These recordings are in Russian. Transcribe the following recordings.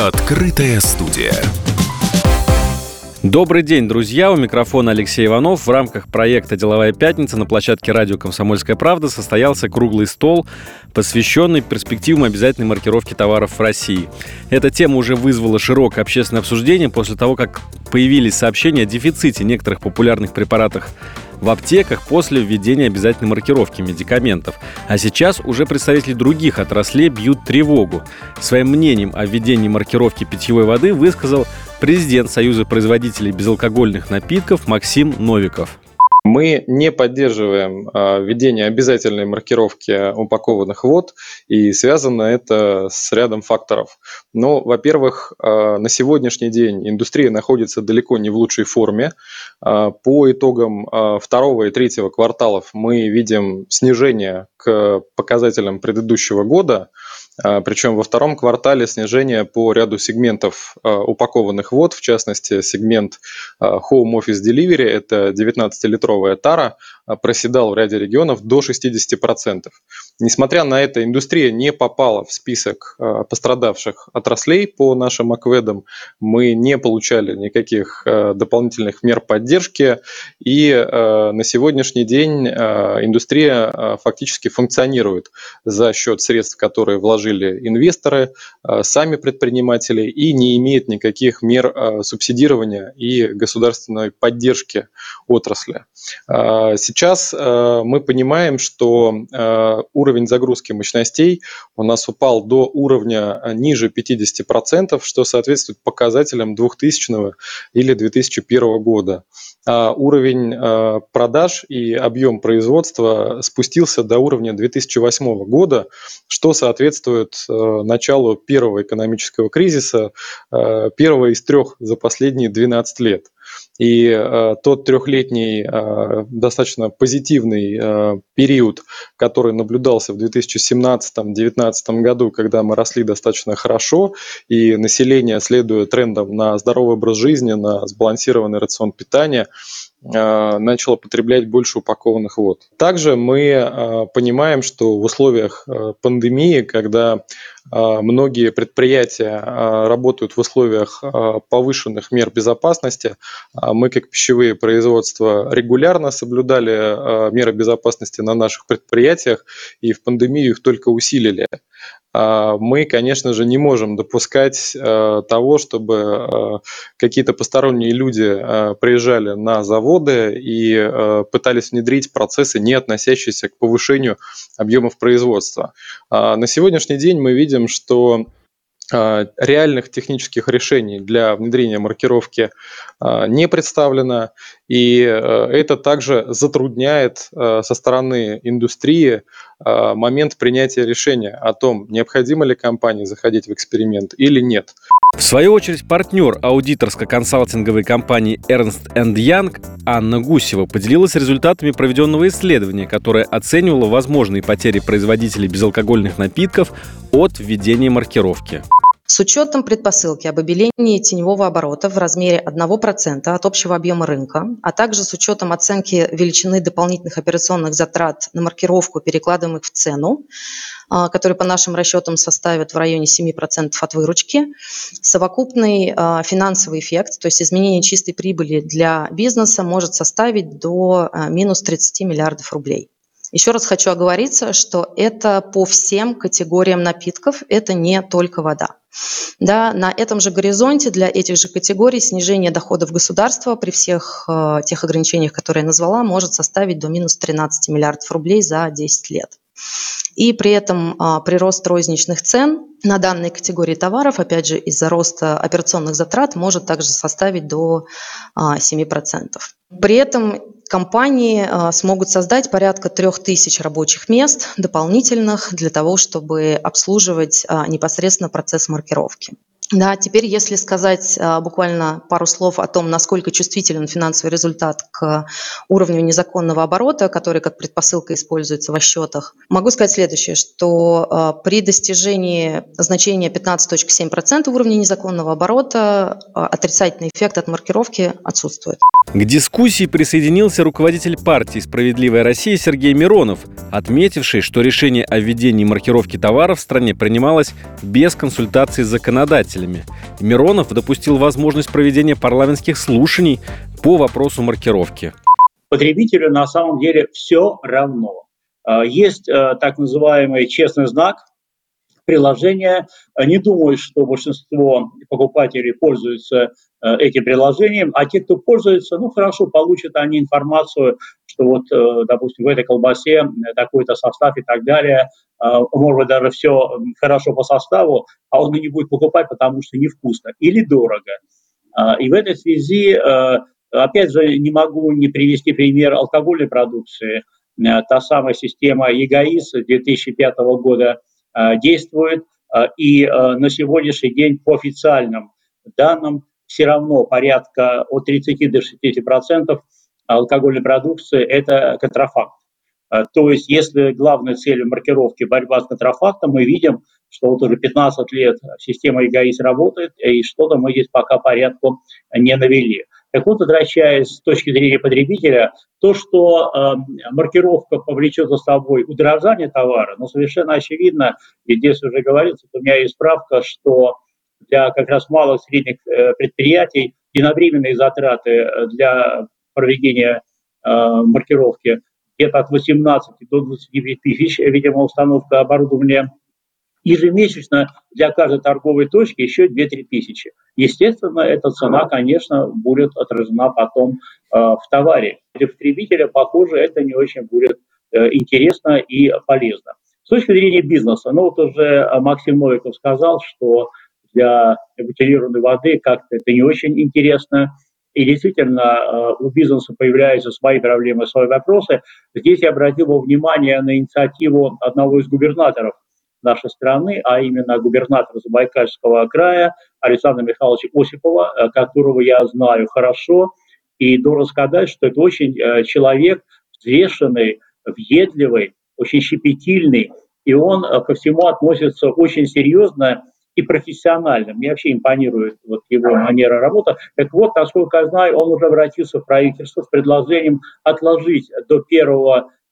Открытая студия. Добрый день, друзья! У микрофона Алексей Иванов. В рамках проекта «Деловая пятница» на площадке радио «Комсомольская правда» состоялся круглый стол, посвященный перспективам обязательной маркировки товаров в России. Эта тема уже вызвала широкое общественное обсуждение после того, как появились сообщения о дефиците некоторых популярных препаратов в аптеках после введения обязательной маркировки медикаментов. А сейчас уже представители других отраслей бьют тревогу. Своим мнением о введении маркировки питьевой воды высказал президент Союза производителей безалкогольных напитков Максим Новиков. Мы не поддерживаем а, введение обязательной маркировки упакованных вод, и связано это с рядом факторов. Но, во-первых, а, на сегодняшний день индустрия находится далеко не в лучшей форме. А, по итогам второго и третьего кварталов мы видим снижение к показателям предыдущего года, Причем во втором квартале снижение по ряду сегментов а, упакованных вод, в частности, сегмент а, Home Office Delivery, это 19-литровая тара, проседал в ряде регионов до 60%. Несмотря на это, индустрия не попала в список пострадавших отраслей по нашим акведам. Мы не получали никаких дополнительных мер поддержки, и на сегодняшний день индустрия фактически функционирует за счет средств, которые вложили вложили инвесторы, э, сами предприниматели и не имеет никаких мер э, субсидирования и государственной поддержки отрасли. Э, сейчас мы понимаем, что уровень загрузки мощностей у нас упал до уровня ниже 50%, что соответствует показателям 2000 или 2001 года. А уровень продаж и объем производства спустился до уровня 2008 года, что соответствует соответствует э, началу первого экономического кризиса, э, первого из трех за последние 12 лет. И э, тот трехлетний э, достаточно позитивный э, период, который наблюдался в 2017-2019 году, когда мы росли достаточно хорошо, и население, следуя трендам на здоровый образ жизни, на сбалансированный рацион питания, начало потреблять больше упакованных вод. Также мы э, понимаем, что в условиях э, пандемии, когда многие предприятия работают в условиях повышенных мер безопасности, мы как пищевые производства регулярно соблюдали меры безопасности на наших предприятиях и в пандемию их только усилили. А, мы, конечно же, не можем допускать а, того, чтобы а, какие-то посторонние люди приезжали на заводы и пытались внедрить процессы, не относящиеся к повышению объемов производства. На сегодняшний день мы видим, что реальных технических решений для внедрения маркировки не представлено, и это также затрудняет со стороны индустрии Э, момент принятия решения о том, необходимо ли компании заходить в эксперимент или нет. В свою очередь, партнер аудиторско-консалтинговой компании Ernst Young Анна Гусева поделилась результатами проведенного исследования, которое оценивало возможные потери производителей безалкогольных напитков от введения маркировки. С учетом предпосылки об обелении теневого оборота в размере 1% от общего объема рынка, а также с учетом оценки величины дополнительных операционных затрат на маркировку, перекладываемых в цену, а, который по нашим расчетам составит в районе 7% от выручки, совокупный а, финансовый эффект, то есть изменение чистой прибыли для бизнеса может составить до а, минус 30 миллиардов рублей. Еще раз хочу оговориться, что это по всем категориям напитков, это не только вода. Да, на этом же горизонте для этих же категорий снижение доходов государства при всех э, тех ограничениях, которые я назвала, может составить до минус 13 миллиардов рублей за 10 лет. И при этом э, прирост розничных цен на данной категории товаров, опять же, из-за роста операционных затрат, может также составить до э, 7%. При этом компании а, смогут создать порядка трех тысяч рабочих мест дополнительных для того, чтобы обслуживать а, непосредственно процесс маркировки. Да, теперь, если сказать а, буквально пару слов о том, насколько чувствителен финансовый результат к уровню незаконного оборота, который как предпосылка используется во счетах, могу сказать следующее, что а, при достижении значения 15.7% уровня незаконного оборота а, отрицательный эффект от маркировки отсутствует. К дискуссии присоединился руководитель партии «Справедливая Россия» Сергей Миронов, отметивший, что решение о введении маркировки товаров в стране принималось без консультации законодателя потребителями. Миронов допустил возможность проведения парламентских слушаний по вопросу маркировки. Потребителю на самом деле все равно. А, есть э, так называемый честный знак, приложения. Не думаю, что большинство покупателей пользуются э, этим приложением, а те, кто пользуется, ну хорошо, получат они информацию, что вот, э, допустим, в этой колбасе такой-то состав и так далее, может быть, даже все хорошо по составу, а он и не будет покупать, потому что невкусно или дорого. И в этой связи, опять же, не могу не привести пример алкогольной продукции – Э, та самая система ЕГАИС 2005 года действует, и на сегодняшний день по официальным данным все равно порядка от 30 до 60 процентов алкогольной продукции – это контрафакт. То есть, если главной целью маркировки борьба с контрафактом, мы видим, что вот уже 15 лет система ЕГАИС работает, и что-то мы здесь пока порядку не навели. Так вот, возвращаясь с точки зрения потребителя, то, что э, маркировка повлечет за собой удорожание товара, ну, совершенно очевидно, и здесь уже говорится, у меня есть справка, что для как раз малых средних э, предприятий единовременные затраты э, для проведения э, маркировки где-то от 18 до 29 тысяч, видимо, установка оборудования ежемесячно для каждой торговой точки еще 2-3 тысячи. Естественно, эта цена, конечно, будет отражена потом э, в товаре. Для потребителя, похоже, это не очень будет э, интересно и полезно. С точки зрения бизнеса, ну вот уже Максим Новиков сказал, что для бутилированной воды как-то это не очень интересно. И действительно, э, у бизнеса появляются свои проблемы, свои вопросы. Здесь я обратил бы внимание на инициативу одного из губернаторов нашей страны, а именно губернатора Забайкальского края Александра Михайловича Осипова, э, которого я знаю хорошо, и должен сказать, что это очень э, человек взвешенный, въедливый, очень щепетильный, и он ко всему относится очень серьезно и профессионально. Мне вообще импонирует вот его манера работы. Так вот, насколько я знаю, он уже обратился в правительство с предложением отложить до 1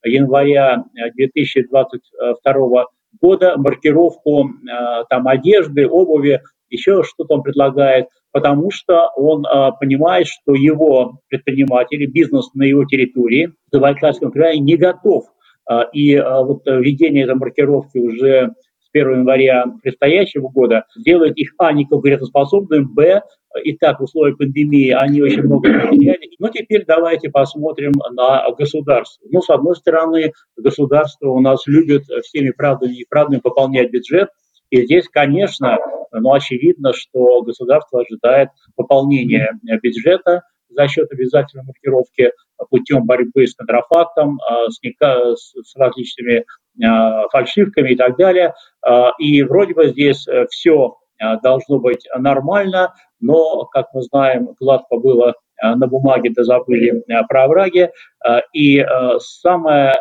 января 2022 года маркировку э, там одежды, обуви, еще что-то он предлагает, потому что он э, понимает, что его предприниматели, бизнес на его территории, в Забайкальском крае, не готов. Э, и вот введение этой маркировки уже с 1 января предстоящего года делает их, а, неконкурентоспособными, б, и так в пандемии они очень много потеряли. Но теперь давайте посмотрим на государство. Ну, с одной стороны, государство у нас любит всеми правдами и неправдами пополнять бюджет, и здесь, конечно, ну, очевидно, что государство ожидает пополнения бюджета за счет обязательной маркировки путем борьбы с контрафактом, а, с, с различными фальшивками и так далее. А, и вроде бы здесь э, все должно быть нормально, но, как мы знаем, гладко было на бумаге, да забыли про овраги. И самое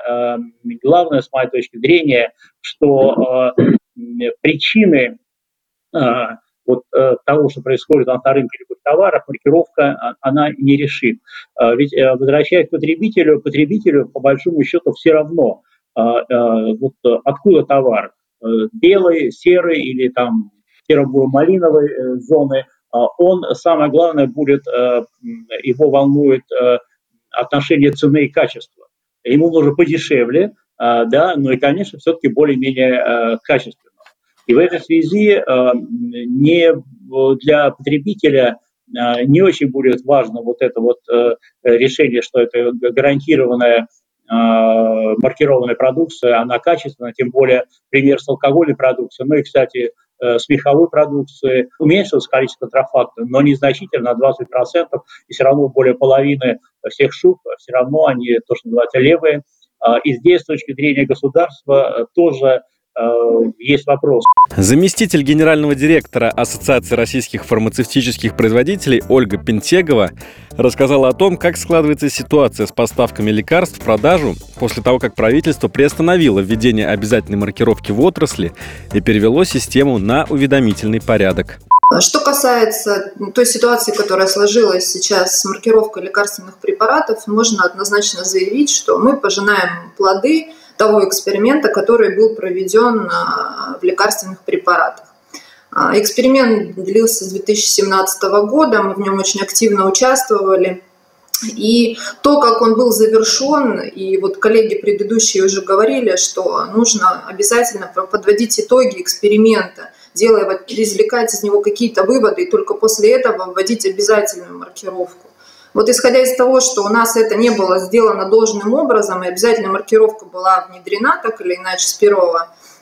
главное, с моей точки зрения, что причины вот э, того, что происходит на рынке любых товаров, маркировка, а, она не решит. А, ведь э, возвращаясь к потребителю, потребителю по большому счету все равно, а, вот откуда товар, э, белый, серый или там серо-малиновой зоны, он, самое главное, будет, его волнует отношение цены и качества. Ему нужно подешевле, да, но и, конечно, все-таки более-менее качественно. И в этой связи э, не для потребителя э, не очень будет важно вот это вот э, решение, что это гарантированная маркированная продукция, она качественная, тем более пример с алкогольной продукцией, ну и, кстати, с меховой продукцией уменьшилось количество трафакта, но незначительно, на 20%, и все равно более половины всех шуб, все равно они, то, что называется, левые. И здесь, с точки зрения государства, тоже Э, есть вопрос. Заместитель генерального директора Ассоциации российских фармацевтических производителей Ольга Пентегова рассказала о том, как складывается ситуация с поставками лекарств в продажу после того, как правительство приостановило введение обязательной маркировки в отрасли и перевело систему на уведомительный порядок. Что касается той ситуации, которая сложилась сейчас с маркировкой лекарственных препаратов, можно однозначно заявить, что мы пожинаем плоды того эксперимента, который был проведен а, в лекарственных препаратах. А, эксперимент длился с 2017 года, мы в нем очень активно участвовали. И то, как он был завершен, и вот коллеги предыдущие уже говорили, что нужно обязательно подводить итоги эксперимента, делая, извлекать из него какие-то выводы, и только после этого вводить обязательную маркировку. Вот исходя из того, что у нас это не было сделано должным образом, и обязательно маркировка была внедрена так или иначе с 1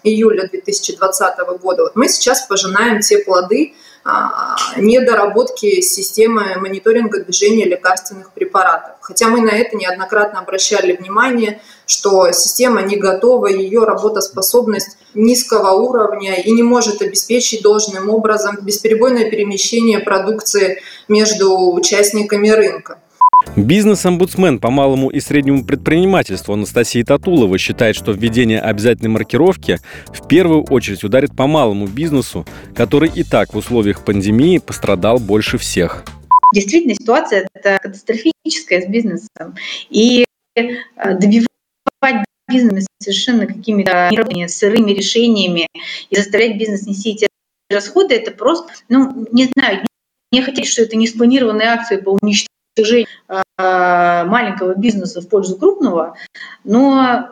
июля 2020 года, вот мы сейчас пожинаем те плоды, а, недоработки системы мониторинга движения лекарственных препаратов. Хотя мы на это неоднократно обращали внимание, что система не готова, ее работоспособность низкого уровня и не может обеспечить должным образом бесперебойное перемещение продукции между участниками рынка. Бизнес-омбудсмен по малому и среднему предпринимательству Анастасия Татулова считает, что введение обязательной маркировки в первую очередь ударит по малому бизнесу, который и так в условиях пандемии пострадал больше всех. Действительно, ситуация это катастрофическая с бизнесом. И э, добивать бизнес совершенно какими-то сырыми решениями и заставлять бизнес нести эти расходы, это просто, ну, не знаю, не хотеть, что это не спланированные акции по уничтожению достижение а, маленького бизнеса в пользу крупного, но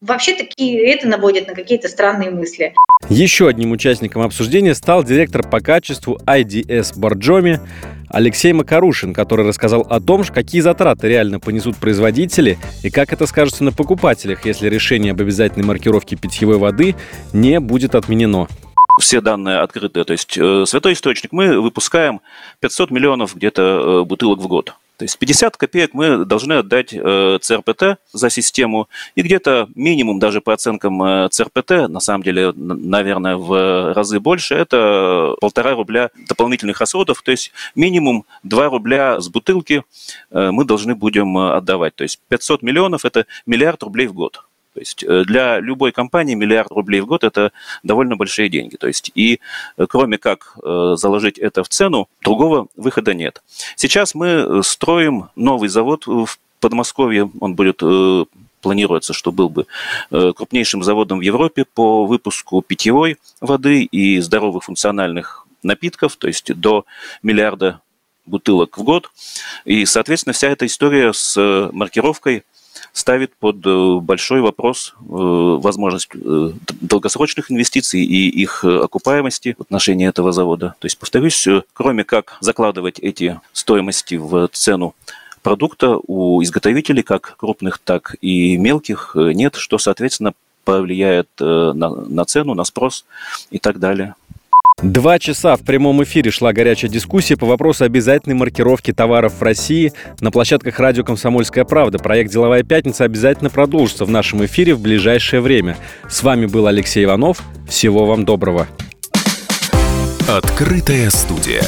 вообще таки это наводит на какие-то странные мысли. Еще одним участником обсуждения стал директор по качеству IDS Борджоми Алексей Макарушин, который рассказал о том, какие затраты реально понесут производители и как это скажется на покупателях, если решение об обязательной маркировке питьевой воды не будет отменено все данные открытые. То есть э, святой источник мы выпускаем 500 миллионов где-то э, бутылок в год. То есть 50 копеек мы должны отдать э, ЦРПТ за систему, и где-то минимум даже по оценкам э, ЦРПТ, на самом деле, наверное, в разы больше, это полтора рубля дополнительных расходов, то есть минимум 2 рубля с бутылки э, мы должны будем отдавать. То есть 500 миллионов – это миллиард рублей в год. То есть э, для любой компании миллиард рублей в год – это довольно большие деньги. То есть и э, кроме как э, заложить это в цену, другого выхода нет. Сейчас мы строим новый завод в Подмосковье. Он будет планируется, что был бы крупнейшим заводом в Европе по выпуску питьевой воды и здоровых функциональных напитков, то есть до миллиарда бутылок в год. И, соответственно, вся эта история с маркировкой – ставит под э, большой вопрос э, возможность э, долгосрочных инвестиций и их окупаемости в отношении этого завода. То есть, повторюсь, кроме как закладывать эти стоимости в цену продукта у изготовителей, как крупных, так и мелких, нет, что, соответственно, повлияет на, на цену, на спрос и так далее. Два часа в прямом эфире шла горячая дискуссия по вопросу обязательной маркировки товаров в России на площадках радио «Комсомольская правда». Проект «Деловая пятница» обязательно продолжится в нашем эфире в ближайшее время. С вами был Алексей Иванов. Всего вам доброго. Открытая студия.